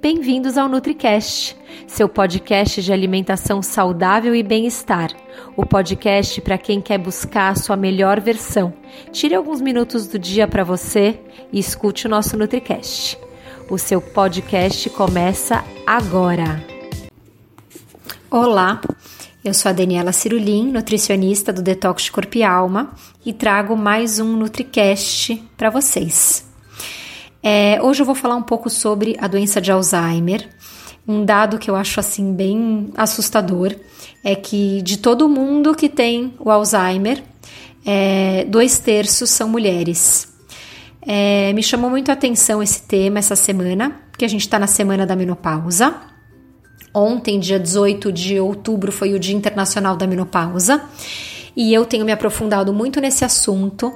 Bem-vindos ao NutriCast, seu podcast de alimentação saudável e bem-estar. O podcast para quem quer buscar a sua melhor versão. Tire alguns minutos do dia para você e escute o nosso NutriCast. O seu podcast começa agora. Olá, eu sou a Daniela Cirulim, nutricionista do Detox Corpo e Alma, e trago mais um NutriCast para vocês. É, hoje eu vou falar um pouco sobre a doença de Alzheimer. Um dado que eu acho assim bem assustador é que de todo mundo que tem o Alzheimer, é, dois terços são mulheres. É, me chamou muito a atenção esse tema essa semana, porque a gente está na semana da menopausa. Ontem, dia 18 de outubro, foi o Dia Internacional da Menopausa e eu tenho me aprofundado muito nesse assunto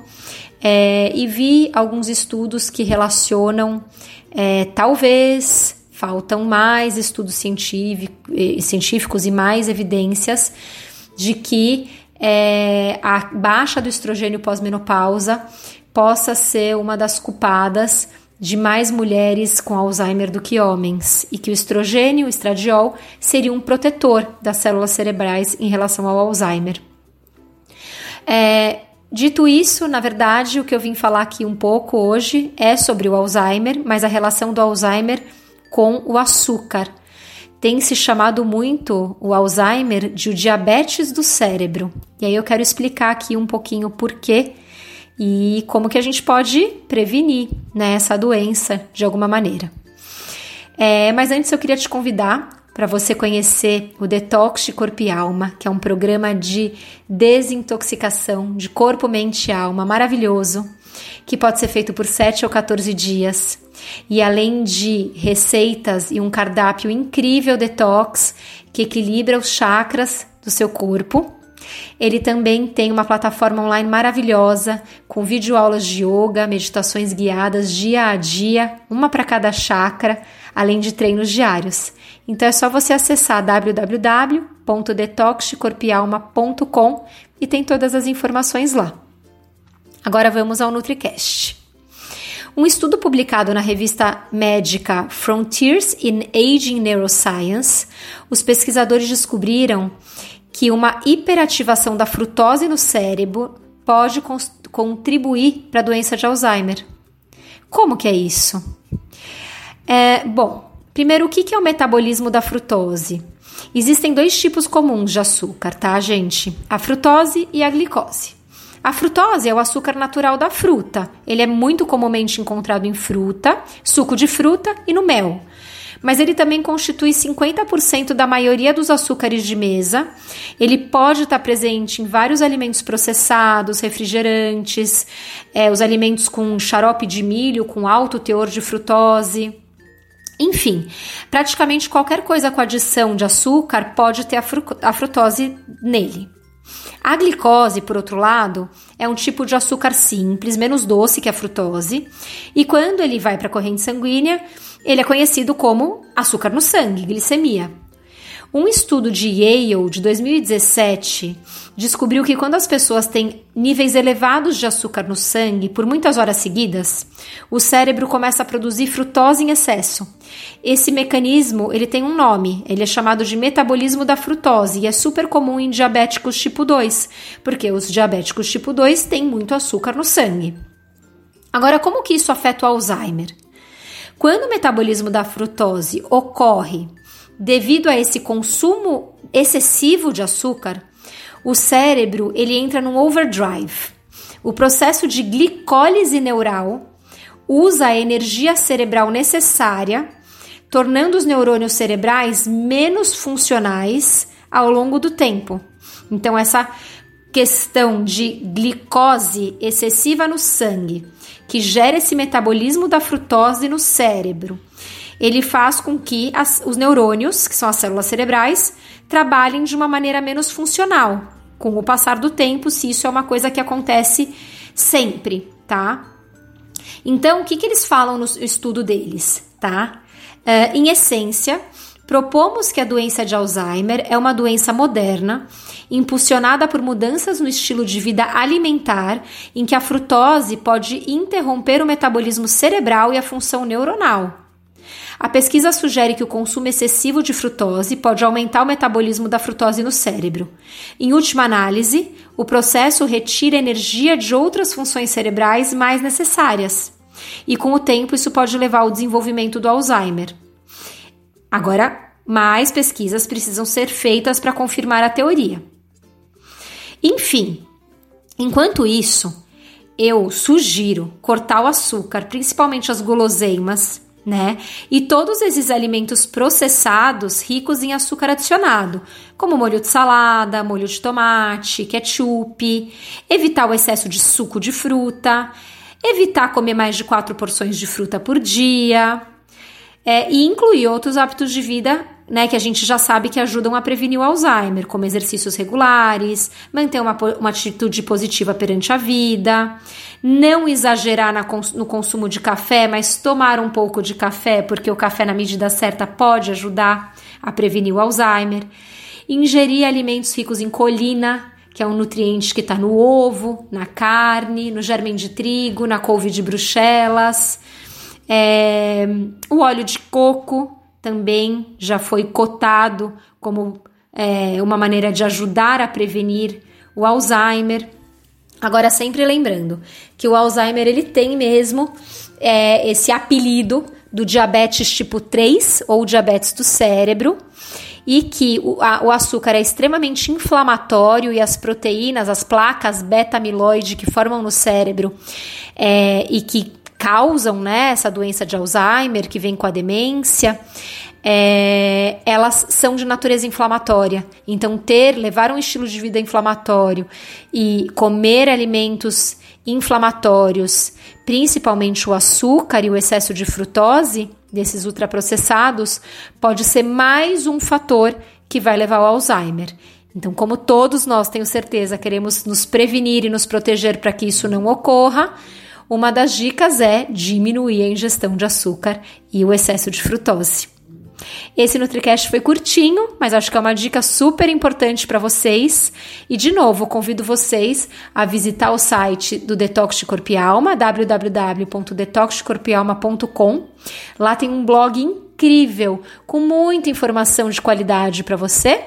é, e vi alguns estudos que relacionam, é, talvez faltam mais estudos científicos e mais evidências de que é, a baixa do estrogênio pós-menopausa possa ser uma das culpadas de mais mulheres com Alzheimer do que homens e que o estrogênio, o estradiol, seria um protetor das células cerebrais em relação ao Alzheimer. É, Dito isso, na verdade, o que eu vim falar aqui um pouco hoje é sobre o Alzheimer, mas a relação do Alzheimer com o açúcar. Tem se chamado muito o Alzheimer de o diabetes do cérebro. E aí eu quero explicar aqui um pouquinho por quê e como que a gente pode prevenir né, essa doença de alguma maneira. É, mas antes eu queria te convidar para você conhecer o Detox de Corpo e Alma, que é um programa de desintoxicação de corpo, mente e alma maravilhoso, que pode ser feito por 7 ou 14 dias. E além de receitas e um cardápio incrível detox que equilibra os chakras do seu corpo, ele também tem uma plataforma online maravilhosa com videoaulas de yoga, meditações guiadas dia a dia, uma para cada chakra, além de treinos diários. Então é só você acessar www.detoxcorpialma.com e tem todas as informações lá. Agora vamos ao NutriCast. Um estudo publicado na revista médica Frontiers in Aging Neuroscience, os pesquisadores descobriram que uma hiperativação da frutose no cérebro pode contribuir para a doença de Alzheimer. Como que é isso? É, bom, Primeiro, o que é o metabolismo da frutose? Existem dois tipos comuns de açúcar, tá, gente? A frutose e a glicose. A frutose é o açúcar natural da fruta. Ele é muito comumente encontrado em fruta, suco de fruta e no mel. Mas ele também constitui 50% da maioria dos açúcares de mesa. Ele pode estar presente em vários alimentos processados, refrigerantes, é, os alimentos com xarope de milho com alto teor de frutose. Enfim, praticamente qualquer coisa com adição de açúcar pode ter a, a frutose nele. A glicose, por outro lado, é um tipo de açúcar simples, menos doce que a frutose, e quando ele vai para a corrente sanguínea, ele é conhecido como açúcar no sangue, glicemia. Um estudo de Yale de 2017 descobriu que quando as pessoas têm níveis elevados de açúcar no sangue por muitas horas seguidas, o cérebro começa a produzir frutose em excesso. Esse mecanismo, ele tem um nome, ele é chamado de metabolismo da frutose e é super comum em diabéticos tipo 2, porque os diabéticos tipo 2 têm muito açúcar no sangue. Agora, como que isso afeta o Alzheimer? Quando o metabolismo da frutose ocorre devido a esse consumo excessivo de açúcar, o cérebro ele entra num overdrive. O processo de glicólise neural usa a energia cerebral necessária, tornando os neurônios cerebrais menos funcionais ao longo do tempo. Então essa questão de glicose excessiva no sangue, que gera esse metabolismo da frutose no cérebro, ele faz com que as, os neurônios, que são as células cerebrais, trabalhem de uma maneira menos funcional com o passar do tempo, se isso é uma coisa que acontece sempre, tá? Então, o que, que eles falam no estudo deles, tá? Uh, em essência, propomos que a doença de Alzheimer é uma doença moderna, impulsionada por mudanças no estilo de vida alimentar, em que a frutose pode interromper o metabolismo cerebral e a função neuronal. A pesquisa sugere que o consumo excessivo de frutose pode aumentar o metabolismo da frutose no cérebro. Em última análise, o processo retira energia de outras funções cerebrais mais necessárias. E com o tempo, isso pode levar ao desenvolvimento do Alzheimer. Agora, mais pesquisas precisam ser feitas para confirmar a teoria. Enfim, enquanto isso, eu sugiro cortar o açúcar, principalmente as guloseimas, né? E todos esses alimentos processados ricos em açúcar adicionado, como molho de salada, molho de tomate, ketchup, evitar o excesso de suco de fruta, evitar comer mais de quatro porções de fruta por dia, é, e incluir outros hábitos de vida né, que a gente já sabe que ajudam a prevenir o Alzheimer, como exercícios regulares, manter uma, uma atitude positiva perante a vida, não exagerar na, no consumo de café, mas tomar um pouco de café, porque o café, na medida certa, pode ajudar a prevenir o Alzheimer, ingerir alimentos ricos em colina, que é um nutriente que está no ovo, na carne, no germen de trigo, na couve de bruxelas, é, o óleo de coco também já foi cotado como é, uma maneira de ajudar a prevenir o Alzheimer. Agora, sempre lembrando que o Alzheimer ele tem mesmo é, esse apelido do diabetes tipo 3 ou diabetes do cérebro e que o, a, o, açúcar é extremamente inflamatório e as proteínas, as placas beta-amiloide que formam no cérebro é, e que causam né, essa doença de Alzheimer, que vem com a demência, é, elas são de natureza inflamatória. Então, ter, levar um estilo de vida inflamatório e comer alimentos inflamatórios, principalmente o açúcar e o excesso de frutose, desses ultraprocessados, pode ser mais um fator que vai levar ao Alzheimer. Então, como todos nós, tenho certeza, queremos nos prevenir e nos proteger para que isso não ocorra, uma das dicas é diminuir a ingestão de açúcar e o excesso de frutose. Esse NutriCast foi curtinho, mas acho que é uma dica super importante para vocês. E de novo, convido vocês a visitar o site do Detox de Corpo e Alma, www.detoxdecorpoalma.com. Lá tem um blog incrível com muita informação de qualidade para você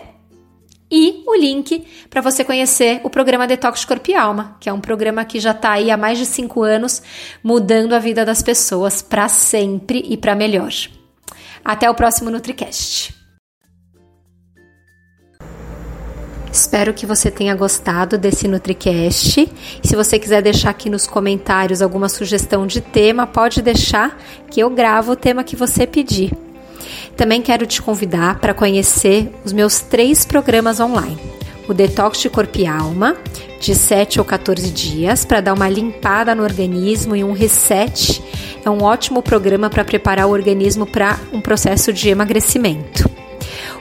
e o link para você conhecer o programa Detox Corpo e Alma, que é um programa que já está aí há mais de cinco anos, mudando a vida das pessoas para sempre e para melhor. Até o próximo NutriCast. Espero que você tenha gostado desse NutriCast. Se você quiser deixar aqui nos comentários alguma sugestão de tema, pode deixar que eu gravo o tema que você pedir. Também quero te convidar para conhecer os meus três programas online. O Detox de Corpo e Alma, de 7 ou 14 dias, para dar uma limpada no organismo e um reset. É um ótimo programa para preparar o organismo para um processo de emagrecimento.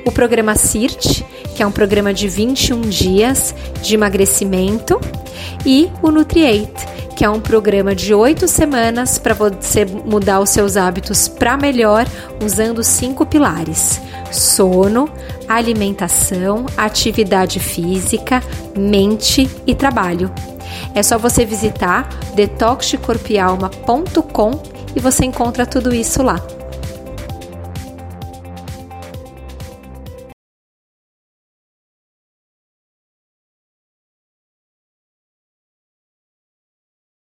O programa CIRT, que é um programa de 21 dias de emagrecimento, e o Nutriate, que é um programa de oito semanas para você mudar os seus hábitos para melhor, usando cinco pilares: sono, alimentação, atividade física, mente e trabalho. É só você visitar detoxcorpialma.com e você encontra tudo isso lá.